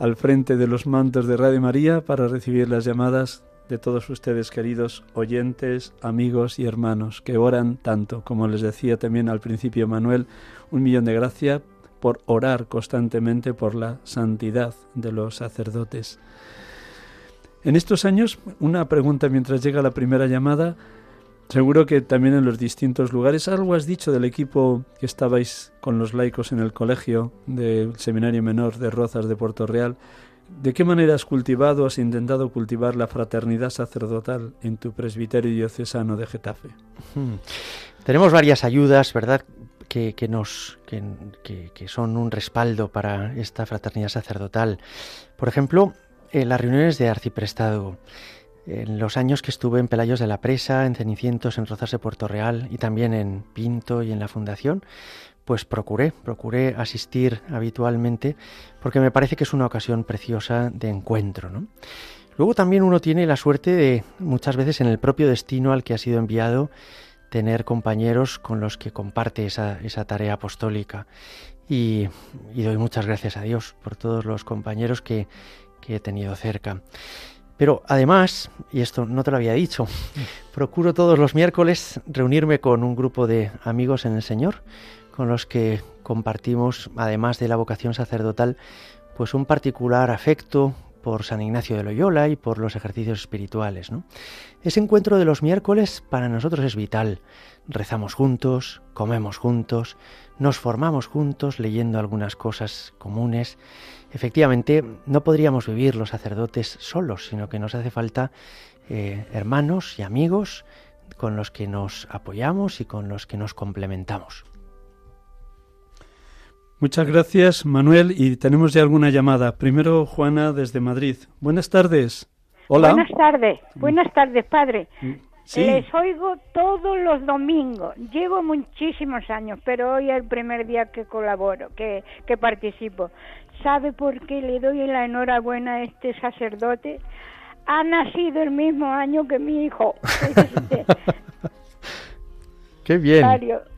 al frente de los mantos de Radio María para recibir las llamadas de todos ustedes, queridos oyentes, amigos y hermanos, que oran tanto, como les decía también al principio Manuel, un millón de gracias por orar constantemente por la santidad de los sacerdotes. En estos años, una pregunta mientras llega la primera llamada, seguro que también en los distintos lugares, algo has dicho del equipo que estabais con los laicos en el colegio del Seminario Menor de Rozas de Puerto Real. ¿De qué manera has cultivado, has intentado cultivar la fraternidad sacerdotal en tu presbiterio diocesano de Getafe? Hmm. Tenemos varias ayudas, ¿verdad? Que, nos, que, son un respaldo para esta fraternidad sacerdotal. Por ejemplo, en las reuniones de arciprestado, en los años que estuve en Pelayos de la Presa, en Cenicientos, en Rozas de Puerto Real y también en Pinto y en la Fundación, pues procuré, procuré asistir habitualmente porque me parece que es una ocasión preciosa de encuentro. Luego también uno tiene la suerte de muchas veces en el propio destino al que ha sido enviado tener compañeros con los que comparte esa, esa tarea apostólica. Y, doy muchas gracias a Dios por todos los compañeros que, que he tenido cerca. Pero además, y esto no te lo había dicho, <laughs> procuro todos los miércoles reunirme con un grupo de amigos en el Señor, con los que compartimos, además de la vocación sacerdotal, pues un particular afecto, por San Ignacio de Loyola y por los ejercicios espirituales. ¿no? Ese encuentro de los miércoles para nosotros es vital. Rezamos juntos, comemos juntos, nos formamos juntos leyendo algunas cosas comunes. Efectivamente, no podríamos vivir los sacerdotes solos, sino que nos hace falta eh, hermanos y amigos con los que nos apoyamos y con los que nos complementamos. Muchas gracias, Manuel. Y tenemos ya alguna llamada. Primero, Juana, desde Madrid. Buenas tardes. Hola. Buenas tardes. Buenas tardes, padre. Mm, Les oigo todos los domingos. Llevo muchísimos años, pero hoy es el primer día que colaboro, que, que participo. ¿Sabe por qué le doy la enhorabuena a este sacerdote? Ha nacido el mismo año que mi hijo. <laughs> qué bien.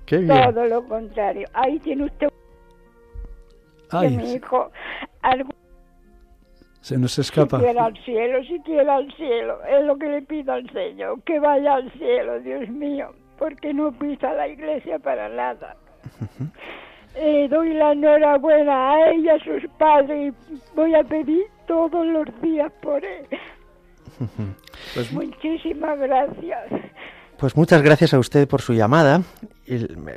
qué bien. Todo lo contrario. Ahí tiene usted que mi hijo algo se nos escapa. Si quiere al cielo, si quiere al cielo, es lo que le pido al Señor, que vaya al cielo, Dios mío, porque no pisa la iglesia para nada. <laughs> Eh, doy la enhorabuena a ella, a sus padres, y voy a pedir todos los días por él. <laughs> Pues Muchísimas gracias. Pues muchas gracias a usted por su llamada.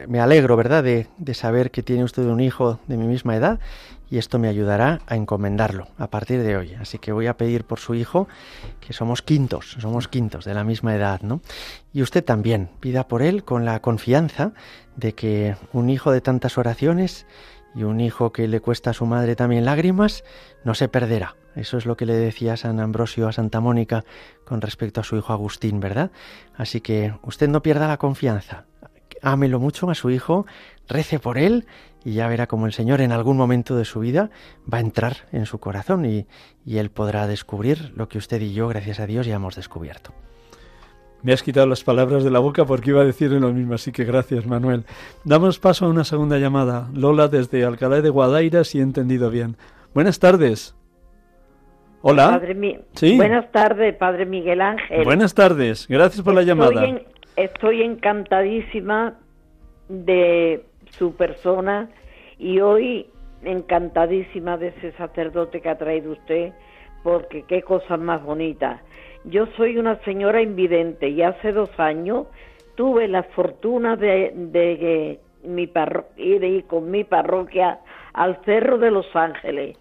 Me alegro, ¿verdad?, de, saber que tiene usted un hijo de mi misma edad y esto me ayudará a encomendarlo a partir de hoy. Así que voy a pedir por su hijo, que somos quintos, somos quintos de la misma edad, ¿no? Y usted también, pida por él con la confianza de que un hijo de tantas oraciones y un hijo que le cuesta a su madre también lágrimas, no se perderá. Eso es lo que le decía San Ambrosio a Santa Mónica con respecto a su hijo Agustín, ¿verdad? Así que usted no pierda la confianza. Ámelo mucho a su hijo, rece por él y ya verá como el Señor en algún momento de su vida va a entrar en su corazón y, y él podrá descubrir lo que usted y yo, gracias a Dios, ya hemos descubierto. Me has quitado las palabras de la boca porque iba a decir lo mismo, así que gracias, Manuel. Damos paso a una segunda llamada. Lola desde Alcalá de Guadaira, si he entendido bien. Buenas tardes. Hola. Padre ¿Sí? Buenas tardes, Padre Miguel Ángel. Buenas tardes, gracias por la llamada. estoy encantadísima de su persona y hoy encantadísima de ese sacerdote que ha traído usted, porque qué cosa más bonita. Yo soy una señora invidente y hace dos años tuve la fortuna de, mi ir con mi parroquia al Cerro de Los Ángeles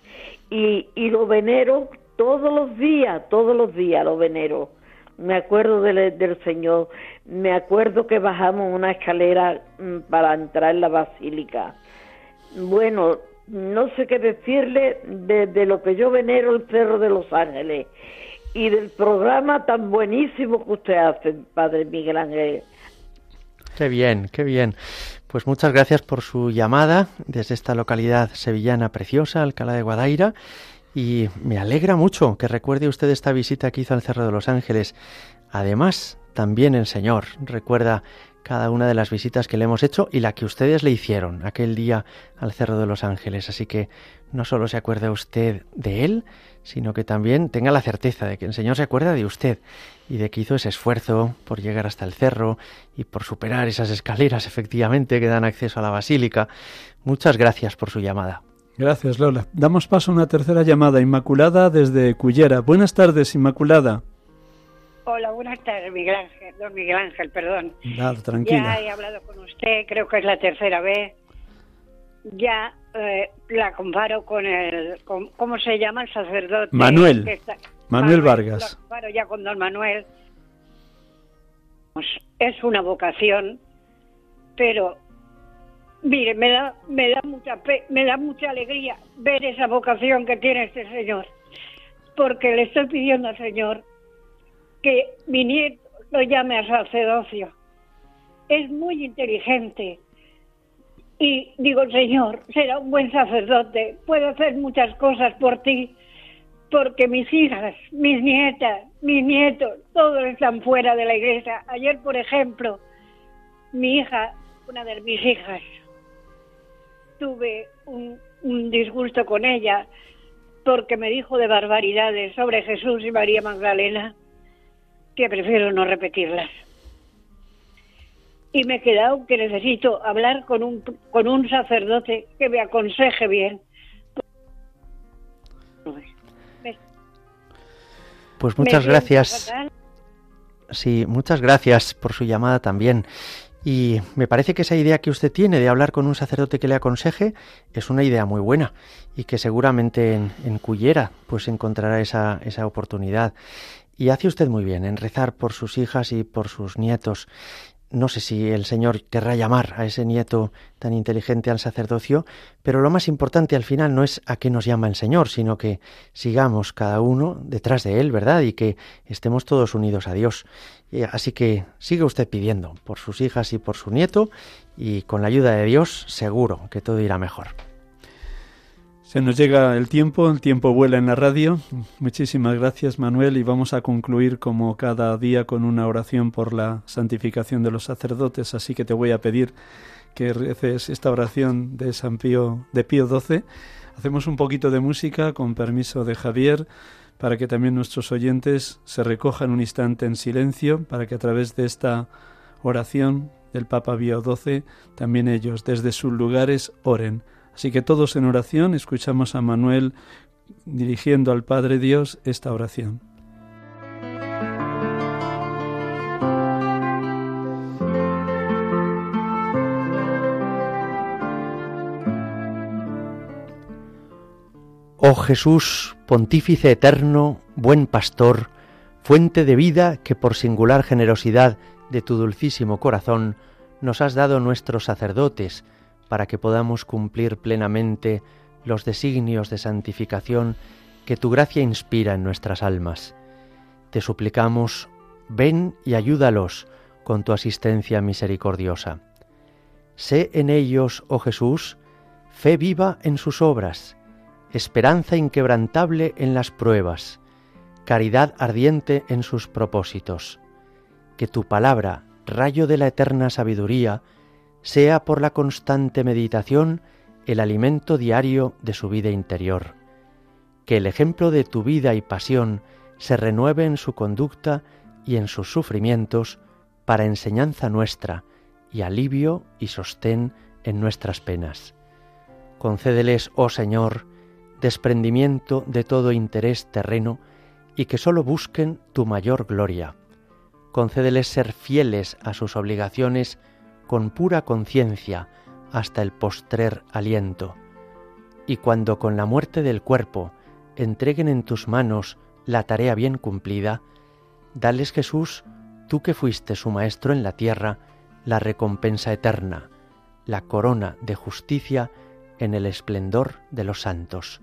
y, y lo venero todos los días, todos los días lo venero. Me acuerdo del, Señor, me acuerdo que bajamos una escalera mm, para entrar en la basílica. Bueno, no sé qué decirle de, de lo que yo venero el Cerro de Los Ángeles y del programa tan buenísimo que usted hace, Padre Miguel Ángel. Qué bien, qué bien. Pues muchas gracias por su llamada desde esta localidad sevillana preciosa, Alcalá de Guadaira. Y me alegra mucho que recuerde usted esta visita que hizo al Cerro de los Ángeles. Además, también el Señor recuerda cada una de las visitas que le hemos hecho y la que ustedes le hicieron aquel día al Cerro de los Ángeles. Así que no solo se acuerda usted de él, sino que también tenga la certeza de que el Señor se acuerda de usted y de que hizo ese esfuerzo por llegar hasta el cerro y por superar esas escaleras efectivamente que dan acceso a la basílica. Muchas gracias por su llamada. Gracias, Lola. Damos paso a una tercera llamada, Inmaculada desde Cullera. Buenas tardes, Inmaculada. Hola, buenas tardes, Miguel Ángel, don Miguel Ángel, perdón. Nada, tranquila. Ya he hablado con usted, creo que es la tercera vez. Ya eh, la comparo con el, ¿cómo se llama el sacerdote? Manuel. Manuel, Vargas. La comparo ya con don Manuel. Pues, es una vocación, pero mire, me da, me da mucha me da mucha alegría ver esa vocación que tiene este señor, porque le estoy pidiendo al Señor que mi nieto lo llame a sacerdocio. Es muy inteligente, y digo, Señor, será un buen sacerdote, puedo hacer muchas cosas por ti, porque mis hijas, mis nietas, mis nietos, todos están fuera de la iglesia. Ayer, por ejemplo, mi hija, una de mis hijas, tuve un, un disgusto con ella porque me dijo de barbaridades sobre Jesús y María Magdalena que prefiero no repetirlas y me he quedado que necesito hablar con un, con un sacerdote que me aconseje bien. Pues muchas gracias. Sí, muchas gracias por su llamada también. Y me parece que esa idea que usted tiene de hablar con un sacerdote que le aconseje es una idea muy buena y que seguramente en, en Cuyera pues encontrará esa, esa oportunidad. Y hace usted muy bien en rezar por sus hijas y por sus nietos no sé si el Señor querrá llamar a ese nieto tan inteligente al sacerdocio, pero lo más importante al final no es a qué nos llama el Señor, sino que sigamos cada uno detrás de Él, ¿verdad? Y que estemos todos unidos a Dios. Así que sigue usted pidiendo por sus hijas y por su nieto, y con la ayuda de Dios seguro que todo irá mejor. Se nos llega el tiempo, el tiempo vuela en la radio. Muchísimas gracias Manuel y vamos a concluir como cada día con una oración por la santificación de los sacerdotes, así que te voy a pedir que reces esta oración de San Pío de Pío XII. Hacemos un poquito de música con permiso de Javier para que también nuestros oyentes se recojan un instante en silencio para que a través de esta oración del Papa Pío XII también ellos desde sus lugares oren Así que todos en oración escuchamos a Manuel dirigiendo al Padre Dios esta oración. Oh Jesús, pontífice eterno, buen pastor, fuente de vida que por singular generosidad de tu dulcísimo corazón nos has dado nuestros sacerdotes, para que podamos cumplir plenamente los designios de santificación que tu gracia inspira en nuestras almas. Te suplicamos, ven y ayúdalos con tu asistencia misericordiosa. Sé en ellos, oh Jesús, fe viva en sus obras, esperanza inquebrantable en las pruebas, caridad ardiente en sus propósitos. Que tu palabra, rayo de la eterna sabiduría, sea por la constante meditación el alimento diario de su vida interior. Que el ejemplo de tu vida y pasión se renueve en su conducta y en sus sufrimientos para enseñanza nuestra y alivio y sostén en nuestras penas. Concédeles, oh Señor, desprendimiento de todo interés terreno y que sólo busquen tu mayor gloria. Concédeles ser fieles a sus obligaciones con pura conciencia hasta el postrer aliento. Y cuando con la muerte del cuerpo entreguen en tus manos la tarea bien cumplida, dales Jesús, tú que fuiste su Maestro en la tierra, la recompensa eterna, la corona de justicia en el esplendor de los santos.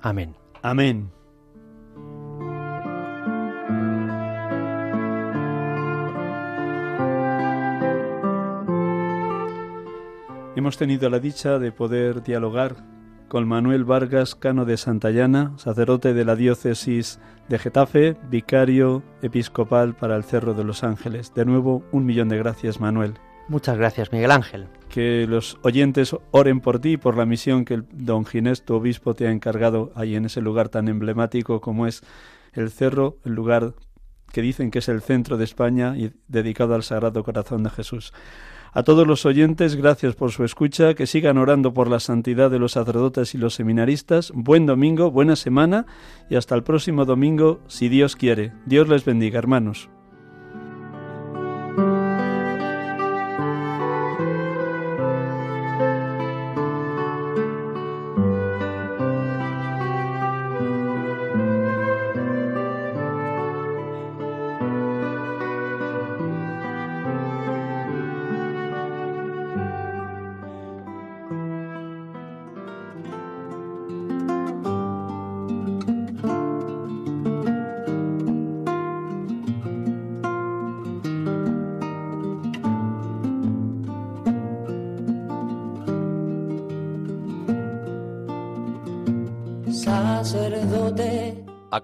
Amén. Amén. Hemos tenido la dicha de poder dialogar con Manuel Vargas Cano de Santayana, sacerdote de la diócesis de Getafe, vicario episcopal para el Cerro de los Ángeles. De nuevo, un millón de gracias, Manuel. Muchas gracias, Miguel Ángel. Que los oyentes oren por ti, por la misión que el don Ginés, tu obispo, te ha encargado ahí en ese lugar tan emblemático como es el Cerro, el lugar que dicen que es el centro de España y dedicado al Sagrado Corazón de Jesús. A todos los oyentes, gracias por su escucha, que sigan orando por la santidad de los sacerdotes y los seminaristas. Buen domingo, buena semana y hasta el próximo domingo, si Dios quiere. Dios les bendiga, hermanos.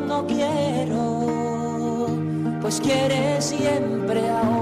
no quiero, pues quiere siempre a